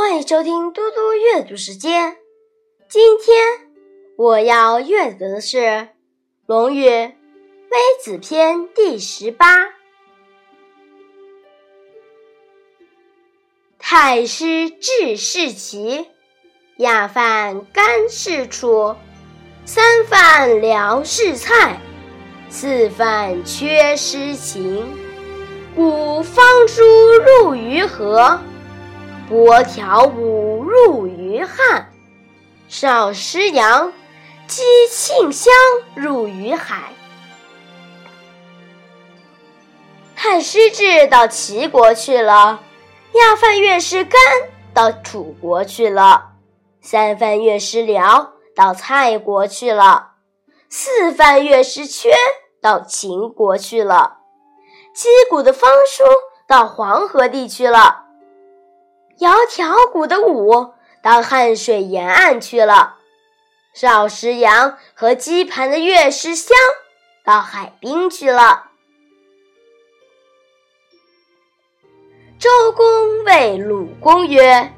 欢迎收听嘟嘟阅读时间。今天我要阅读的是《论语·微子篇》第十八。太师治世齐，亚饭干事处，三饭聊事菜，四饭缺失情。故方书入于河。拨条舞入于汉，少师扬，击庆香入于海。太师治到齐国去了，亚范乐师干到楚国去了，三饭乐师辽到蔡国去了，四饭乐师缺到秦国去了，击鼓的方叔到黄河地区了。摇条鼓的舞到汉水沿岸去了，少时阳和击盘的乐师香到海滨去了。周公谓鲁公曰：“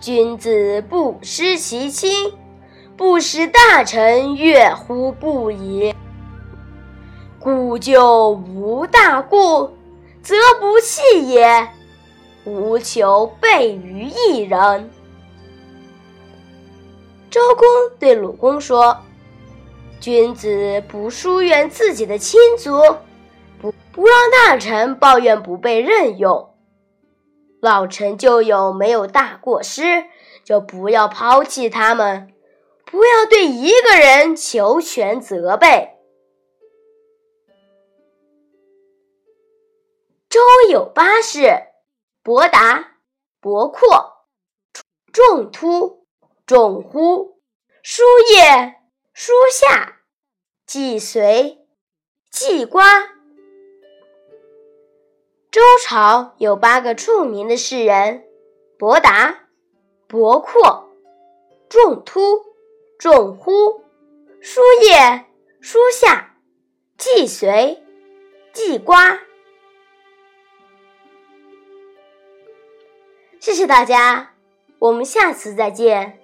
君子不失其亲，不使大臣悦乎不已。故就无大故，则不弃也。”无求备于一人。周公对鲁公说：“君子不疏远自己的亲族，不不让大臣抱怨不被任用。老臣就有没有大过失，就不要抛弃他们，不要对一个人求全责备。”周有八士。伯达、伯阔、仲突、仲乎、叔夜、叔夏、季随、季瓜。周朝有八个著名的士人：伯达、伯阔、仲突、仲乎、叔夜、叔夏、季随、季瓜。谢谢大家，我们下次再见。